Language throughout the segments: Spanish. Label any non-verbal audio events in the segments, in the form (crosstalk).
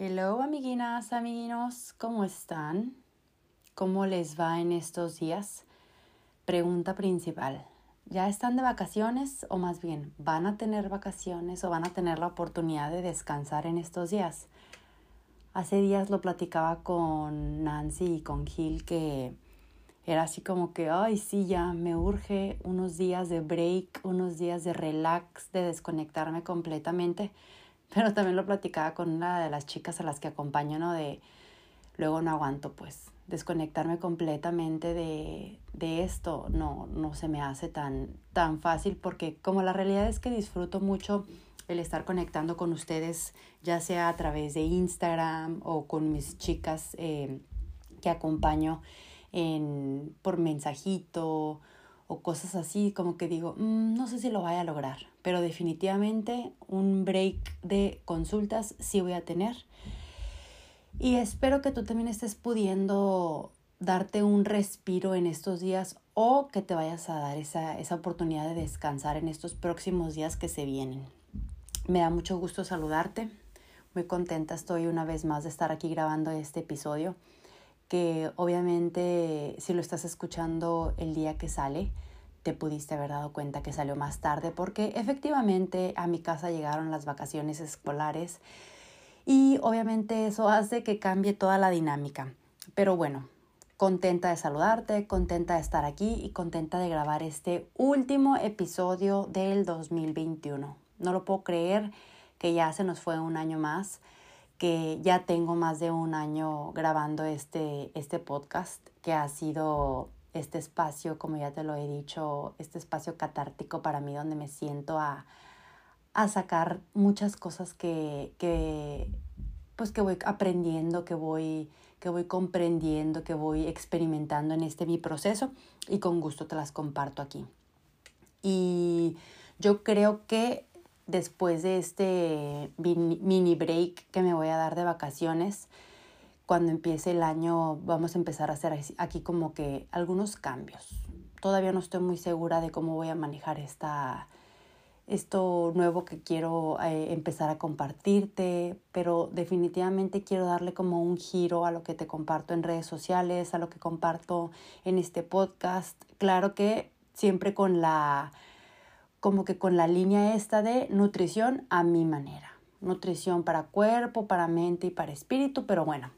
Hello amiguinas, amiguinos, ¿cómo están? ¿Cómo les va en estos días? Pregunta principal. ¿Ya están de vacaciones o más bien van a tener vacaciones o van a tener la oportunidad de descansar en estos días? Hace días lo platicaba con Nancy y con Gil que era así como que, ay, sí, ya me urge unos días de break, unos días de relax, de desconectarme completamente pero también lo platicaba con una de las chicas a las que acompaño, ¿no? De luego no aguanto, pues, desconectarme completamente de, de esto no, no se me hace tan, tan fácil porque como la realidad es que disfruto mucho el estar conectando con ustedes, ya sea a través de Instagram o con mis chicas eh, que acompaño en, por mensajito o cosas así, como que digo, mm, no sé si lo vaya a lograr, pero definitivamente un break de consultas sí voy a tener. Y espero que tú también estés pudiendo darte un respiro en estos días o que te vayas a dar esa, esa oportunidad de descansar en estos próximos días que se vienen. Me da mucho gusto saludarte. Muy contenta estoy una vez más de estar aquí grabando este episodio que obviamente si lo estás escuchando el día que sale, te pudiste haber dado cuenta que salió más tarde porque efectivamente a mi casa llegaron las vacaciones escolares y obviamente eso hace que cambie toda la dinámica. Pero bueno, contenta de saludarte, contenta de estar aquí y contenta de grabar este último episodio del 2021. No lo puedo creer que ya se nos fue un año más, que ya tengo más de un año grabando este, este podcast, que ha sido este espacio, como ya te lo he dicho, este espacio catártico para mí donde me siento a, a sacar muchas cosas que, que, pues que voy aprendiendo, que voy, que voy comprendiendo, que voy experimentando en este mi proceso y con gusto te las comparto aquí. Y yo creo que después de este mini break que me voy a dar de vacaciones, cuando empiece el año vamos a empezar a hacer aquí como que algunos cambios. Todavía no estoy muy segura de cómo voy a manejar esta, esto nuevo que quiero eh, empezar a compartirte, pero definitivamente quiero darle como un giro a lo que te comparto en redes sociales, a lo que comparto en este podcast. Claro que siempre con la, como que con la línea esta de nutrición a mi manera. Nutrición para cuerpo, para mente y para espíritu, pero bueno,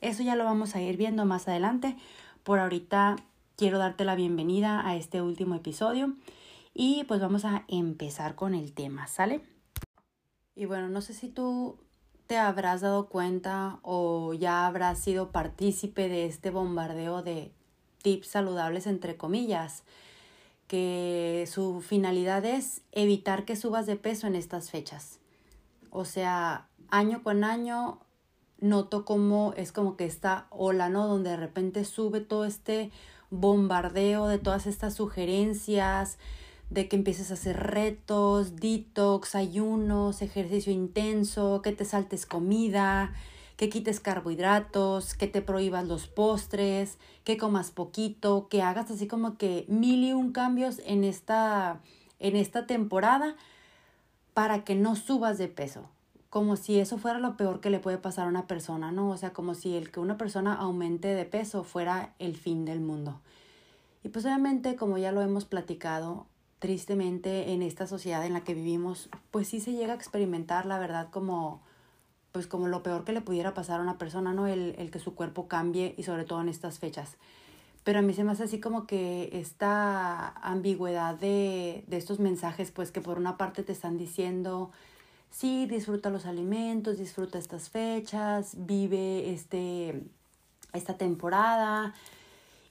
eso ya lo vamos a ir viendo más adelante. Por ahorita quiero darte la bienvenida a este último episodio y pues vamos a empezar con el tema, ¿sale? Y bueno, no sé si tú te habrás dado cuenta o ya habrás sido partícipe de este bombardeo de tips saludables entre comillas, que su finalidad es evitar que subas de peso en estas fechas. O sea, año con año noto como es como que esta ola, ¿no? Donde de repente sube todo este bombardeo de todas estas sugerencias, de que empieces a hacer retos, detox, ayunos, ejercicio intenso, que te saltes comida, que quites carbohidratos, que te prohíbas los postres, que comas poquito, que hagas así como que mil y un cambios en esta, en esta temporada para que no subas de peso como si eso fuera lo peor que le puede pasar a una persona, ¿no? O sea, como si el que una persona aumente de peso fuera el fin del mundo. Y pues obviamente, como ya lo hemos platicado, tristemente en esta sociedad en la que vivimos, pues sí se llega a experimentar, la verdad, como pues como lo peor que le pudiera pasar a una persona, ¿no? El, el que su cuerpo cambie y sobre todo en estas fechas. Pero a mí se me hace así como que esta ambigüedad de, de estos mensajes, pues que por una parte te están diciendo sí, disfruta los alimentos, disfruta estas fechas, vive este, esta temporada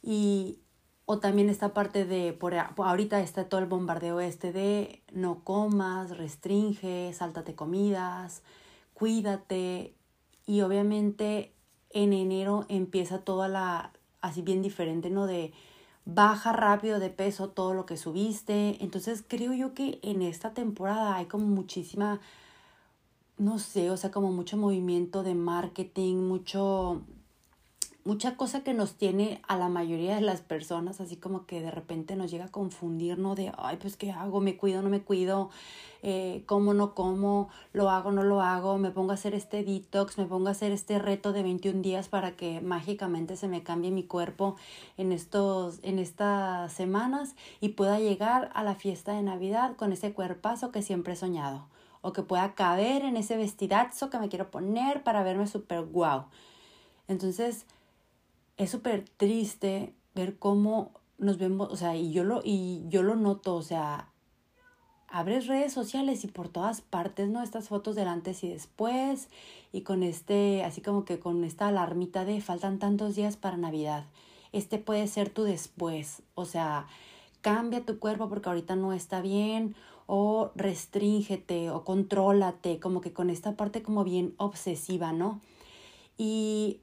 y o también esta parte de, por, ahorita está todo el bombardeo este de no comas, restringe, sáltate comidas, cuídate y obviamente en enero empieza toda la, así bien diferente, ¿no? De baja rápido de peso todo lo que subiste. Entonces creo yo que en esta temporada hay como muchísima, no sé, o sea, como mucho movimiento de marketing, mucho, mucha cosa que nos tiene a la mayoría de las personas, así como que de repente nos llega a confundir, ¿no? De, ay, pues, ¿qué hago? ¿Me cuido? ¿No me cuido? Eh, ¿Cómo? ¿No como? ¿Lo hago? ¿No lo hago? ¿Me pongo a hacer este detox? ¿Me pongo a hacer este reto de 21 días para que mágicamente se me cambie mi cuerpo en, estos, en estas semanas y pueda llegar a la fiesta de Navidad con ese cuerpazo que siempre he soñado? O que pueda caber en ese vestidazo que me quiero poner para verme súper guau. Entonces, es súper triste ver cómo nos vemos, o sea, y yo lo, y yo lo noto, o sea, abres redes sociales y por todas partes, ¿no? Estas fotos del antes y después y con este, así como que con esta alarmita de faltan tantos días para Navidad. Este puede ser tu después, o sea, cambia tu cuerpo porque ahorita no está bien o restríngete o contrólate, como que con esta parte como bien obsesiva, ¿no? Y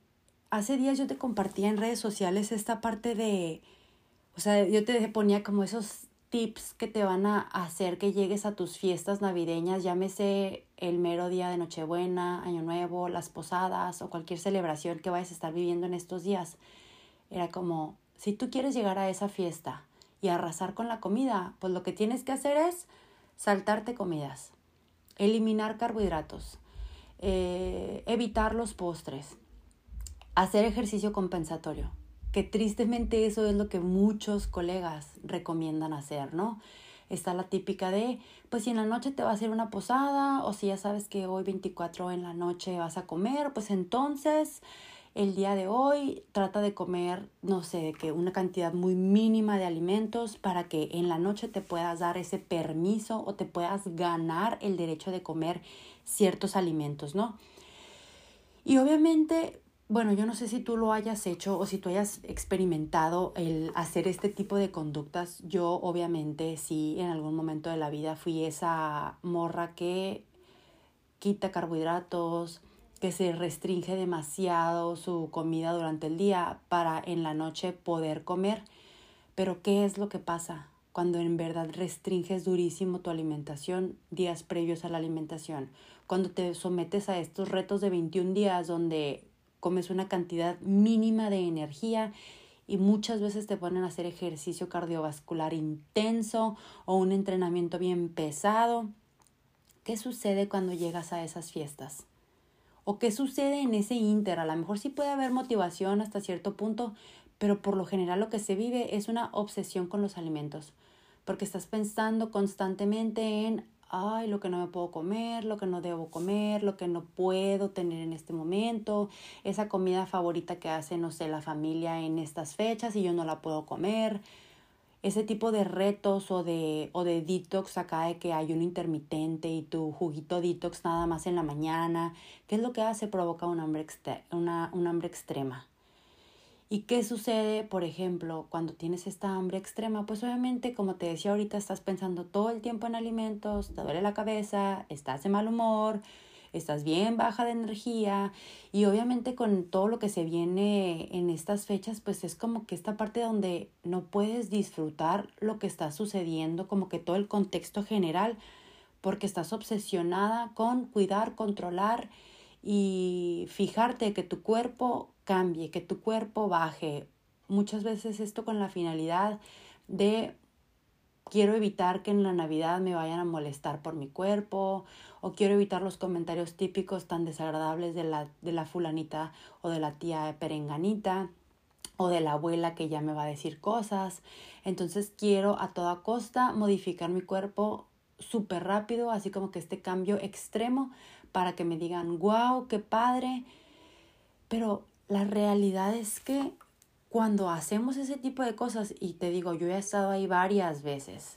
hace días yo te compartía en redes sociales esta parte de, o sea, yo te ponía como esos tips que te van a hacer que llegues a tus fiestas navideñas, llámese el mero día de Nochebuena, Año Nuevo, las posadas o cualquier celebración que vayas a estar viviendo en estos días. Era como, si tú quieres llegar a esa fiesta y arrasar con la comida, pues lo que tienes que hacer es saltarte comidas, eliminar carbohidratos, eh, evitar los postres, hacer ejercicio compensatorio, que tristemente eso es lo que muchos colegas recomiendan hacer, ¿no? Está la típica de, pues si en la noche te va a hacer una posada o si ya sabes que hoy 24 en la noche vas a comer, pues entonces el día de hoy trata de comer, no sé, que una cantidad muy mínima de alimentos para que en la noche te puedas dar ese permiso o te puedas ganar el derecho de comer ciertos alimentos, ¿no? Y obviamente bueno, yo no sé si tú lo hayas hecho o si tú hayas experimentado el hacer este tipo de conductas. Yo obviamente sí en algún momento de la vida fui esa morra que quita carbohidratos, que se restringe demasiado su comida durante el día para en la noche poder comer. Pero ¿qué es lo que pasa cuando en verdad restringes durísimo tu alimentación días previos a la alimentación? Cuando te sometes a estos retos de 21 días donde comes una cantidad mínima de energía y muchas veces te ponen a hacer ejercicio cardiovascular intenso o un entrenamiento bien pesado. ¿Qué sucede cuando llegas a esas fiestas? ¿O qué sucede en ese inter? A lo mejor sí puede haber motivación hasta cierto punto, pero por lo general lo que se vive es una obsesión con los alimentos, porque estás pensando constantemente en ay, lo que no me puedo comer, lo que no debo comer, lo que no puedo tener en este momento, esa comida favorita que hace, no sé, la familia en estas fechas y yo no la puedo comer. Ese tipo de retos o de, o de detox acá de que hay un intermitente y tu juguito detox nada más en la mañana, ¿qué es lo que hace? Provoca un hambre, una, un hambre extrema. ¿Y qué sucede, por ejemplo, cuando tienes esta hambre extrema? Pues obviamente, como te decía ahorita, estás pensando todo el tiempo en alimentos, te duele la cabeza, estás de mal humor, estás bien baja de energía y obviamente con todo lo que se viene en estas fechas, pues es como que esta parte donde no puedes disfrutar lo que está sucediendo, como que todo el contexto general, porque estás obsesionada con cuidar, controlar y fijarte que tu cuerpo cambie, que tu cuerpo baje. Muchas veces esto con la finalidad de quiero evitar que en la Navidad me vayan a molestar por mi cuerpo o quiero evitar los comentarios típicos tan desagradables de la, de la fulanita o de la tía perenganita o de la abuela que ya me va a decir cosas. Entonces quiero a toda costa modificar mi cuerpo súper rápido, así como que este cambio extremo para que me digan, wow, qué padre. Pero la realidad es que cuando hacemos ese tipo de cosas, y te digo, yo he estado ahí varias veces,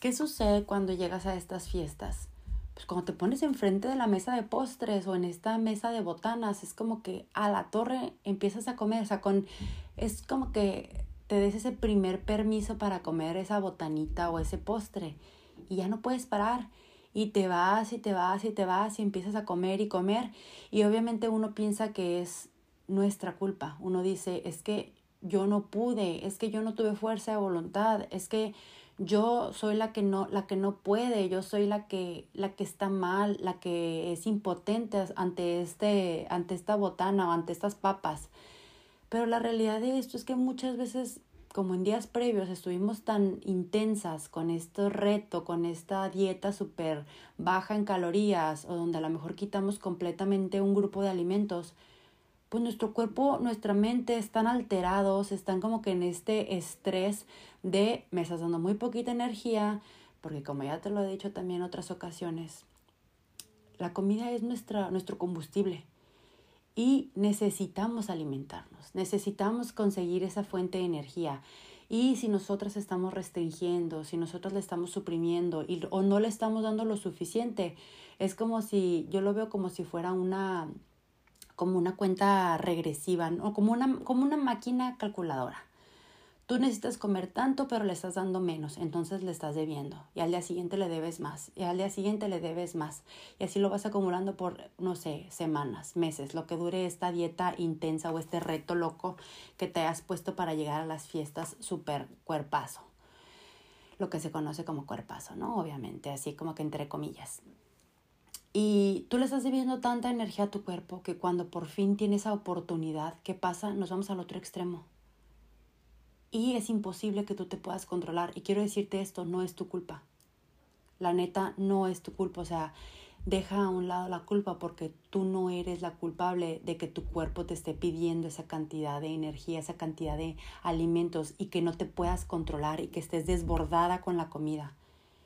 ¿qué sucede cuando llegas a estas fiestas? Pues cuando te pones enfrente de la mesa de postres o en esta mesa de botanas, es como que a la torre empiezas a comer, o sea, con, es como que te des ese primer permiso para comer esa botanita o ese postre y ya no puedes parar y te vas y te vas y te vas y empiezas a comer y comer y obviamente uno piensa que es nuestra culpa. Uno dice, es que yo no pude, es que yo no tuve fuerza de voluntad, es que yo soy la que no la que no puede, yo soy la que la que está mal, la que es impotente ante este ante esta botana o ante estas papas. Pero la realidad de esto es que muchas veces como en días previos estuvimos tan intensas con este reto, con esta dieta súper baja en calorías o donde a lo mejor quitamos completamente un grupo de alimentos, pues nuestro cuerpo, nuestra mente están alterados, están como que en este estrés de me estás dando muy poquita energía, porque como ya te lo he dicho también en otras ocasiones, la comida es nuestra, nuestro combustible y necesitamos alimentarnos, necesitamos conseguir esa fuente de energía. Y si nosotras estamos restringiendo, si nosotros le estamos suprimiendo y, o no le estamos dando lo suficiente, es como si, yo lo veo como si fuera una, como una cuenta regresiva, ¿no? como, una, como una máquina calculadora. Tú necesitas comer tanto, pero le estás dando menos, entonces le estás debiendo. Y al día siguiente le debes más. Y al día siguiente le debes más. Y así lo vas acumulando por, no sé, semanas, meses, lo que dure esta dieta intensa o este reto loco que te has puesto para llegar a las fiestas super cuerpazo. Lo que se conoce como cuerpazo, ¿no? Obviamente, así como que entre comillas. Y tú le estás debiendo tanta energía a tu cuerpo que cuando por fin tienes esa oportunidad, ¿qué pasa? Nos vamos al otro extremo y es imposible que tú te puedas controlar. Y quiero decirte esto, no es tu culpa. La neta no es tu culpa. O sea, deja a un lado la culpa porque tú no eres la culpable de que tu cuerpo te esté pidiendo esa cantidad de energía, esa cantidad de alimentos y que no te puedas controlar y que estés desbordada con la comida.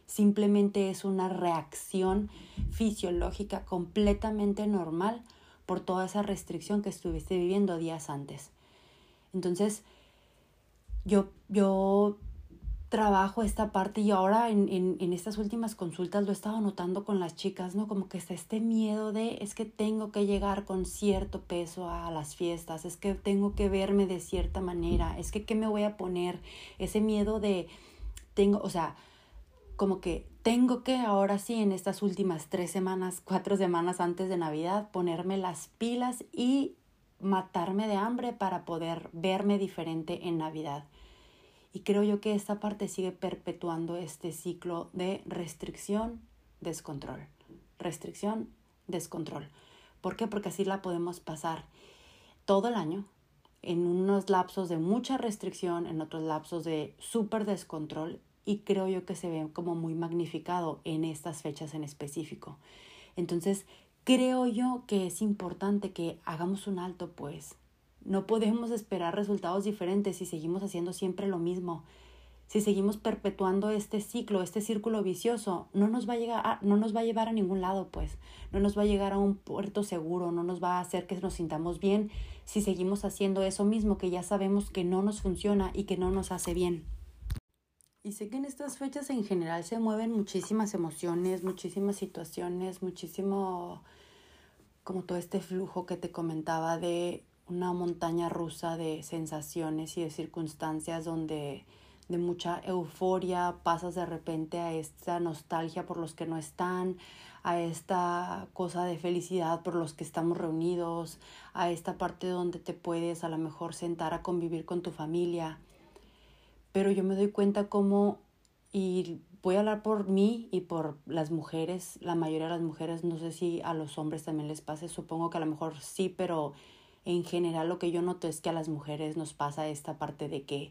Simplemente es una reacción fisiológica completamente normal por toda esa restricción que estuviste viviendo días antes. Entonces, yo, yo trabajo esta parte y ahora en, en, en, estas últimas consultas lo he estado notando con las chicas, ¿no? Como que está este miedo de es que tengo que llegar con cierto peso a las fiestas, es que tengo que verme de cierta manera, es que qué me voy a poner, ese miedo de tengo, o sea, como que tengo que ahora sí en estas últimas tres semanas, cuatro semanas antes de Navidad, ponerme las pilas y matarme de hambre para poder verme diferente en Navidad. Y creo yo que esta parte sigue perpetuando este ciclo de restricción, descontrol. Restricción, descontrol. ¿Por qué? Porque así la podemos pasar todo el año en unos lapsos de mucha restricción, en otros lapsos de súper descontrol y creo yo que se ve como muy magnificado en estas fechas en específico. Entonces, creo yo que es importante que hagamos un alto, pues, no podemos esperar resultados diferentes si seguimos haciendo siempre lo mismo. Si seguimos perpetuando este ciclo, este círculo vicioso, no nos va a llegar no nos va a llevar a ningún lado, pues. No nos va a llegar a un puerto seguro, no nos va a hacer que nos sintamos bien si seguimos haciendo eso mismo que ya sabemos que no nos funciona y que no nos hace bien. Y sé que en estas fechas en general se mueven muchísimas emociones, muchísimas situaciones, muchísimo como todo este flujo que te comentaba de una montaña rusa de sensaciones y de circunstancias donde de mucha euforia pasas de repente a esta nostalgia por los que no están, a esta cosa de felicidad por los que estamos reunidos, a esta parte donde te puedes a lo mejor sentar a convivir con tu familia. Pero yo me doy cuenta como, y voy a hablar por mí y por las mujeres, la mayoría de las mujeres, no sé si a los hombres también les pase, supongo que a lo mejor sí, pero en general lo que yo noto es que a las mujeres nos pasa esta parte de que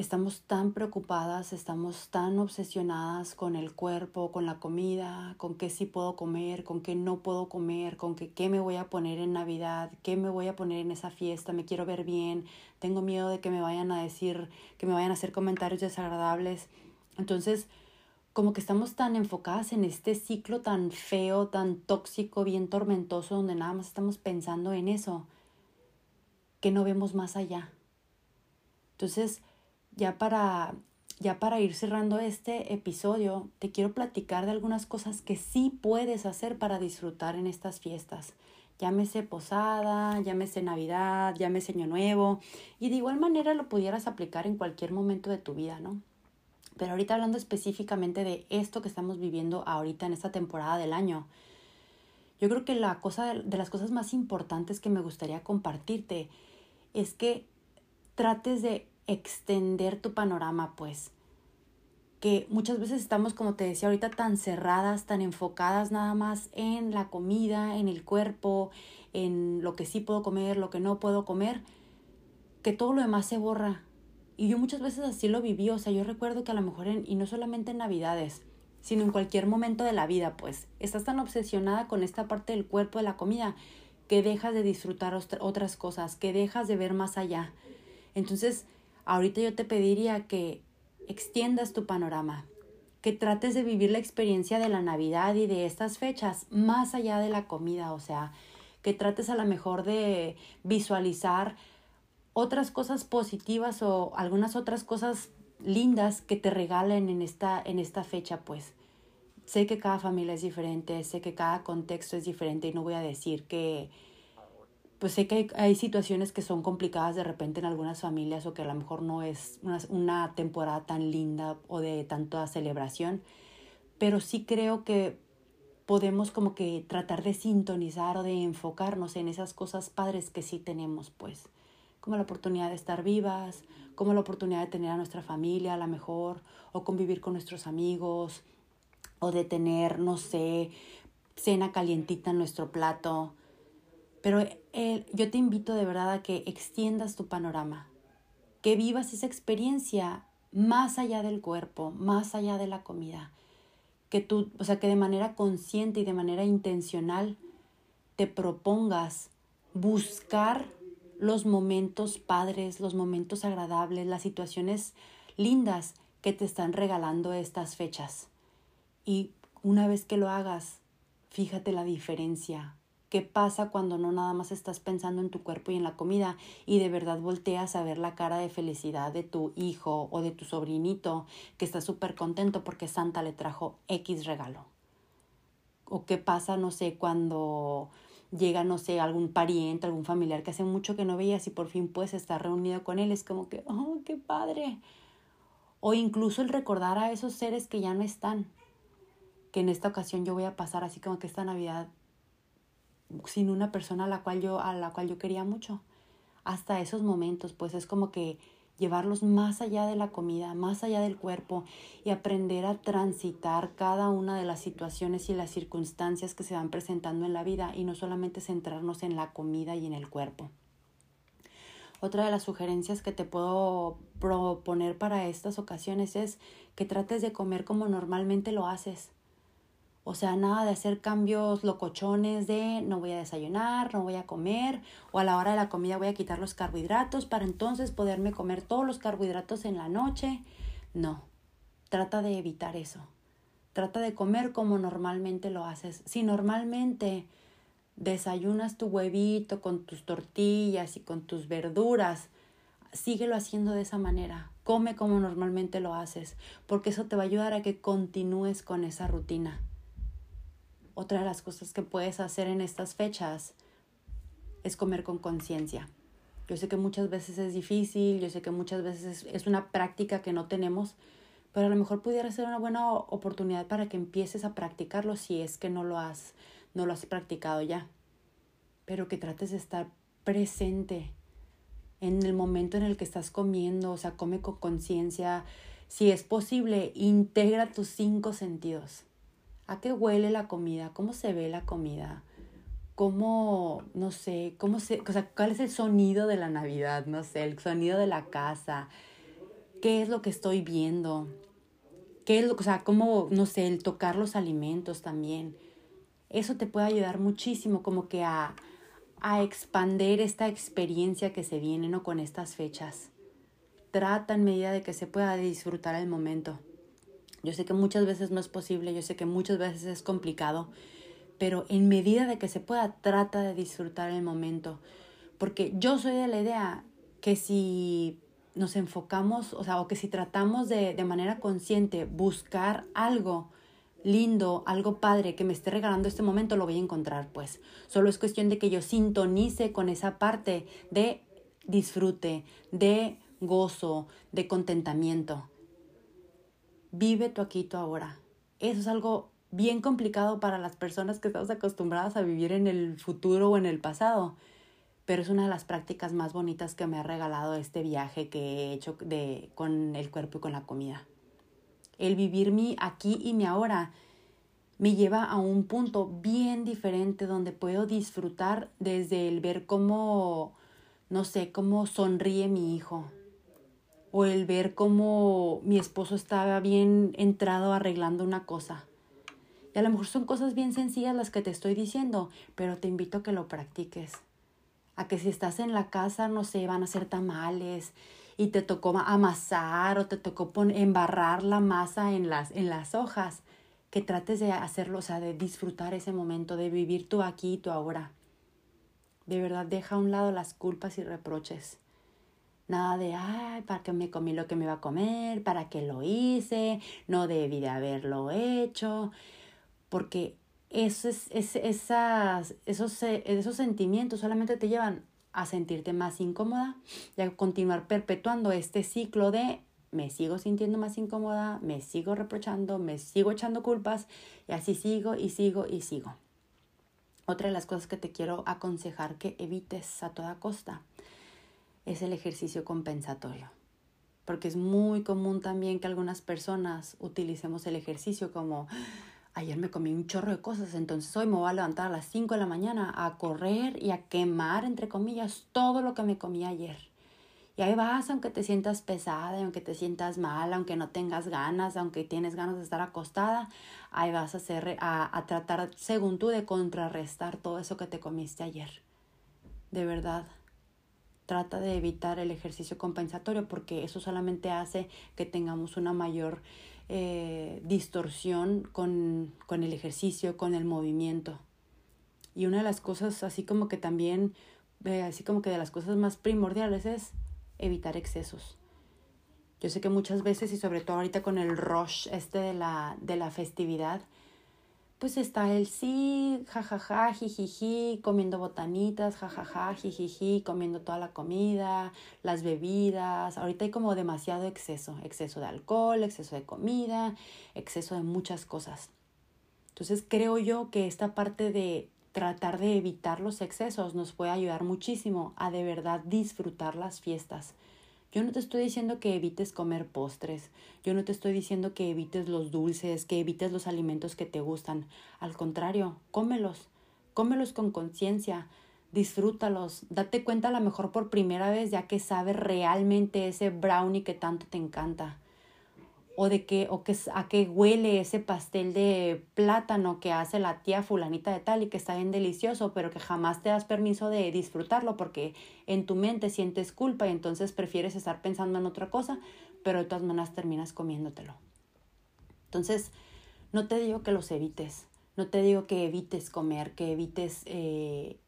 estamos tan preocupadas, estamos tan obsesionadas con el cuerpo, con la comida, con qué sí puedo comer, con qué no puedo comer, con qué, qué me voy a poner en Navidad, qué me voy a poner en esa fiesta, me quiero ver bien, tengo miedo de que me vayan a decir, que me vayan a hacer comentarios desagradables. Entonces, como que estamos tan enfocadas en este ciclo tan feo, tan tóxico, bien tormentoso, donde nada más estamos pensando en eso, que no vemos más allá. Entonces, ya para, ya para ir cerrando este episodio, te quiero platicar de algunas cosas que sí puedes hacer para disfrutar en estas fiestas. Llámese posada, llámese Navidad, llámese Año Nuevo, y de igual manera lo pudieras aplicar en cualquier momento de tu vida, ¿no? Pero ahorita hablando específicamente de esto que estamos viviendo ahorita en esta temporada del año, Yo creo que la cosa de, las cosas más importantes que me gustaría compartirte es que trates de extender tu panorama, pues. Que muchas veces estamos, como te decía ahorita, tan cerradas, tan enfocadas nada más en la comida, en el cuerpo, en lo que sí puedo comer, lo que no puedo comer, que todo lo demás se borra. Y yo muchas veces así lo viví, o sea, yo recuerdo que a lo mejor, en, y no solamente en Navidades, sino en cualquier momento de la vida, pues, estás tan obsesionada con esta parte del cuerpo, de la comida, que dejas de disfrutar otras cosas, que dejas de ver más allá. Entonces, ahorita yo te pediría que extiendas tu panorama, que trates de vivir la experiencia de la Navidad y de estas fechas más allá de la comida, o sea, que trates a lo mejor de visualizar otras cosas positivas o algunas otras cosas lindas que te regalen en esta, en esta fecha, pues. Sé que cada familia es diferente, sé que cada contexto es diferente y no voy a decir que, pues sé que hay, hay situaciones que son complicadas de repente en algunas familias o que a lo mejor no es una, una temporada tan linda o de tanta celebración, pero sí creo que podemos como que tratar de sintonizar o de enfocarnos en esas cosas padres que sí tenemos, pues, como la oportunidad de estar vivas, como la oportunidad de tener a nuestra familia a la mejor, o convivir con nuestros amigos, o de tener, no sé, cena calientita en nuestro plato. Pero eh, yo te invito de verdad a que extiendas tu panorama, que vivas esa experiencia más allá del cuerpo, más allá de la comida que tú, o sea, que de manera consciente y de manera intencional te propongas buscar los momentos padres, los momentos agradables, las situaciones lindas que te están regalando estas fechas. Y una vez que lo hagas, fíjate la diferencia, ¿Qué pasa cuando no nada más estás pensando en tu cuerpo y en la comida y de verdad volteas a ver la cara de felicidad de tu hijo o de tu sobrinito que está súper contento porque Santa le trajo X regalo? ¿O qué pasa, no sé, cuando llega, no sé, algún pariente, algún familiar que hace mucho que no veías y por fin puedes estar reunido con él? Es como que, oh, qué padre. O incluso el recordar a esos seres que ya no están, que en esta ocasión yo voy a pasar así como que esta Navidad sin una persona a la cual yo, a la cual yo quería mucho. Hasta esos momentos, pues es como que llevarlos más allá de la comida, más allá del cuerpo y aprender a transitar cada una de las situaciones y las circunstancias que se van presentando en la vida y no solamente centrarnos en la comida y en el cuerpo. Otra de las sugerencias que te puedo proponer para estas ocasiones es que trates de comer como normalmente lo haces. O sea, nada de hacer cambios locochones de no voy a desayunar, no voy a comer, o a la hora de la comida voy a quitar los carbohidratos para entonces poderme comer todos los carbohidratos en la noche. No, trata de evitar eso. Trata de comer como normalmente lo haces. Si normalmente desayunas tu huevito con tus tortillas y con tus verduras, síguelo haciendo de esa manera. Come como normalmente lo haces, porque eso te va a ayudar a que continúes con esa rutina. Otra de las cosas que puedes hacer en estas fechas es comer con conciencia. Yo sé que muchas veces es difícil, yo sé que muchas veces es, una práctica que no tenemos, pero a lo mejor pudiera ser una buena oportunidad para que empieces a practicarlo si es que no lo has, no lo has practicado ya. Pero que trates de estar presente en el momento en el que estás comiendo, o sea, come con conciencia. Si es posible, integra tus cinco sentidos a qué huele la comida, cómo se ve la comida, cómo, no sé, cómo se, o sea, cuál es el sonido de la Navidad, no sé, el sonido de la casa, qué es lo que estoy viendo, qué es lo, o sea, cómo, no sé, el tocar los alimentos también. Eso te puede ayudar muchísimo como que a, a expander esta experiencia que se viene, ¿no? Con estas fechas. Trata en medida de que se pueda disfrutar el momento. Yo sé que muchas veces no es posible, yo sé que muchas veces es complicado, pero en medida de que se pueda, trata de disfrutar el momento. Porque yo soy de la idea que si nos enfocamos, o sea, o que si tratamos de, de manera consciente buscar algo lindo, algo padre que me esté regalando este momento, lo voy a encontrar, pues. Solo es cuestión de que yo sintonice con esa parte de disfrute, de gozo, de contentamiento. Vive tu aquí, tu ahora. Eso es algo bien complicado para las personas que estamos acostumbradas a vivir en el futuro o en el pasado. Pero es una de las prácticas más bonitas que me ha regalado este viaje que he hecho de, con el cuerpo y con la comida. El vivir mi aquí y mi ahora me lleva a un punto bien diferente donde puedo disfrutar desde el ver cómo, no sé, cómo sonríe mi hijo, o el ver cómo mi esposo estaba bien entrado arreglando una cosa. Y a lo mejor son cosas bien sencillas las que te estoy diciendo, pero te invito a que lo practiques. A que si estás en la casa, no sé, van a ser tamales y te tocó amasar o te tocó embarrar la masa en las, en las hojas, que trates de hacerlo, o sea, de disfrutar ese momento, de vivir tú aquí y tú ahora. De verdad, deja a un lado las culpas y reproches. Nada de, ay, ¿para qué me comí lo que me iba a comer? ¿Para qué lo hice? No debí de haberlo hecho. Porque eso es, esas, esos, esos sentimientos solamente te llevan a sentirte más incómoda y a continuar perpetuando este ciclo de me sigo sintiendo más incómoda, me sigo reprochando, me sigo echando culpas y así sigo y sigo y sigo. Otra de las cosas que te quiero aconsejar que evites a toda costa es el ejercicio compensatorio. Porque es muy común también que algunas personas utilicemos el ejercicio como, ayer me comí un chorro de cosas, entonces hoy me voy a levantar a las 5 de la mañana a correr y a quemar, entre comillas, todo lo que me comí ayer. Y ahí vas, aunque te sientas pesada, aunque te sientas mal, aunque no tengas ganas, aunque tienes ganas de estar acostada, ahí vas a, hacer, a, a tratar, según tú, de contrarrestar todo eso que te comiste ayer. De verdad, trata de evitar el ejercicio compensatorio porque eso solamente hace que tengamos una mayor eh, distorsión con, con el ejercicio, con el movimiento. Y una de las cosas, así como que también, eh, así como que de las cosas más primordiales es evitar excesos. Yo sé que muchas veces y sobre todo ahorita con el rush este de la, de la festividad, pues está el sí, jajaja, jijiji, comiendo botanitas, jajaja, jijiji, comiendo toda la comida, las bebidas. Ahorita hay como demasiado exceso, exceso de alcohol, exceso de comida, exceso de muchas cosas. Entonces creo yo que esta parte de tratar de evitar los excesos nos puede ayudar muchísimo a de verdad disfrutar las fiestas yo no te estoy diciendo que evites comer postres, yo no te estoy diciendo que evites los dulces, que evites los alimentos que te gustan. Al contrario, cómelos, cómelos con conciencia, disfrútalos, date cuenta a lo mejor por primera vez ya que sabes realmente ese brownie que tanto te encanta o de qué o que, a qué huele ese pastel de plátano que hace la tía fulanita de tal y que está bien delicioso, pero que jamás te das permiso de disfrutarlo porque en tu mente sientes culpa y entonces prefieres estar pensando en otra cosa, pero de todas maneras terminas comiéndotelo. Entonces, no te digo que los evites, no te digo que evites comer, que evites eh,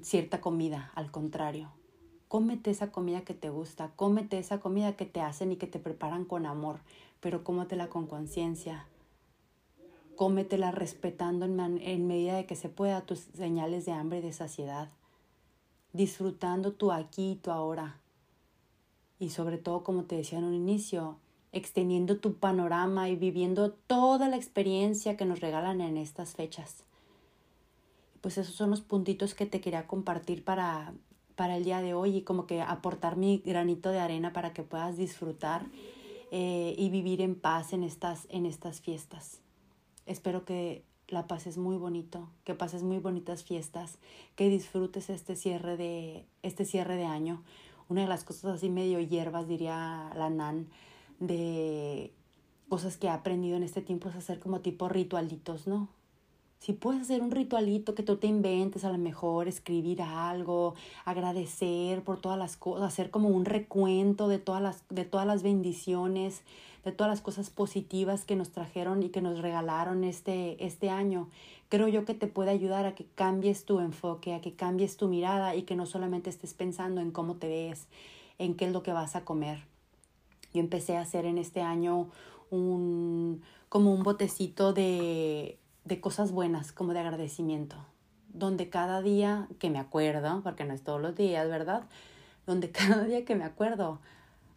cierta comida, al contrario, cómete esa comida que te gusta, cómete esa comida que te hacen y que te preparan con amor, pero cómetela con conciencia. Cómetela respetando en, en, medida de que se pueda tus señales de hambre y de saciedad, disfrutando tu aquí y tu ahora. Y sobre todo, como te decía en un inicio, extendiendo tu panorama y viviendo toda la experiencia que nos regalan en estas fechas. Pues esos son los puntitos que te quería compartir para para el día de hoy y como que aportar mi granito de arena para que puedas disfrutar eh, y vivir en paz en estas, en estas fiestas. Espero que la pases muy bonito, que pases muy bonitas fiestas, que disfrutes este cierre de, este cierre de año. Una de las cosas así medio hierbas, diría la Nan, de cosas que he aprendido en este tiempo es hacer como tipo ritualitos, ¿no? Si puedes hacer un ritualito que tú te inventes, a lo mejor escribir algo, agradecer por todas las cosas, hacer como un recuento de todas las, de todas las bendiciones, de todas las cosas positivas que nos trajeron y que nos regalaron este, este año, creo yo que te puede ayudar a que cambies tu enfoque, a que cambies tu mirada y que no solamente estés pensando en cómo te ves, en qué es lo que vas a comer. Yo empecé a hacer en este año un como un botecito de de cosas buenas, como de agradecimiento, donde cada día que me acuerdo, porque no es todos los días, ¿verdad? Donde (laughs) cada día que me acuerdo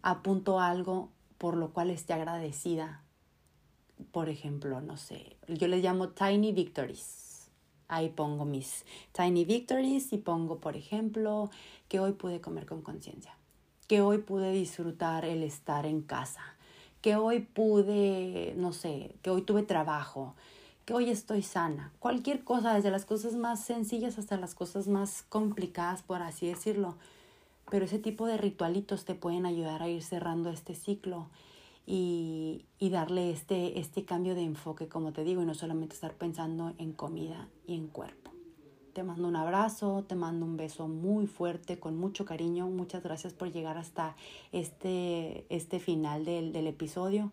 apunto algo por lo cual esté agradecida. por ejemplo, no sé, yo les llamo tiny victories. Ahí pongo mis tiny victories y pongo, por ejemplo, que hoy pude comer con conciencia, que hoy pude disfrutar el estar en casa, que hoy pude, no sé, que hoy tuve trabajo, que hoy estoy sana. Cualquier cosa, desde las cosas más sencillas hasta las cosas más complicadas, por así decirlo. Pero ese tipo de ritualitos te pueden ayudar a ir cerrando este ciclo y, y darle este, este cambio de enfoque, como te digo, y no solamente estar pensando en comida y en cuerpo. Te mando un abrazo, te mando un beso muy fuerte, con mucho cariño. Muchas gracias por llegar hasta este, este final del, del episodio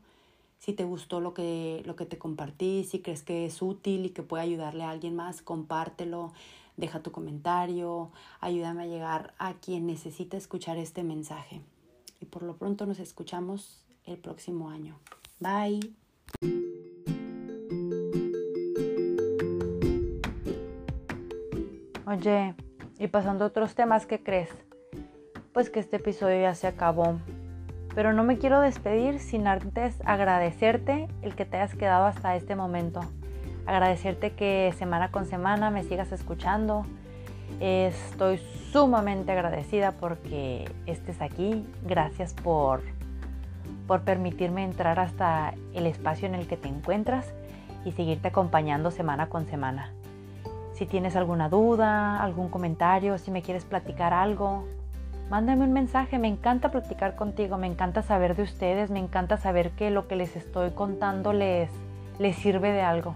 si te gustó lo que, lo que te compartí, si crees que es útil y que puede ayudarle a alguien más, compártelo, deja tu comentario, ayúdame a llegar a quien necesita escuchar este mensaje. Y por lo pronto nos escuchamos el próximo año. Bye. Oye, y pasando a otros temas, ¿qué crees? Pues que este episodio ya se acabó. Pero no me quiero despedir sin antes agradecerte el que te hayas quedado hasta este momento. Agradecerte que semana con semana me sigas escuchando. Estoy sumamente agradecida porque estés aquí. Gracias por, por permitirme entrar hasta el espacio en el que te encuentras y seguirte acompañando semana con semana. Si tienes alguna duda, algún comentario, si me quieres platicar algo, mándame un mensaje, me encanta platicar contigo, me encanta saber de ustedes, me encanta saber que lo que les estoy contando les, les sirve de algo.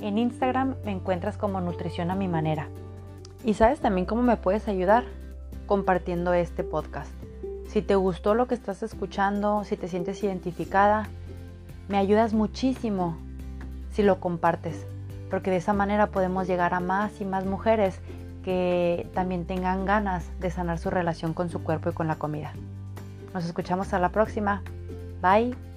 En Instagram me encuentras como Nutrición a mi manera. Y sabes también cómo me puedes ayudar compartiendo este podcast. Si te gustó lo que estás escuchando, si te sientes identificada, me ayudas muchísimo si lo compartes, porque de esa manera podemos llegar a más y más mujeres que también tengan ganas de sanar su relación con su cuerpo y con la comida. Nos escuchamos a la próxima. Bye.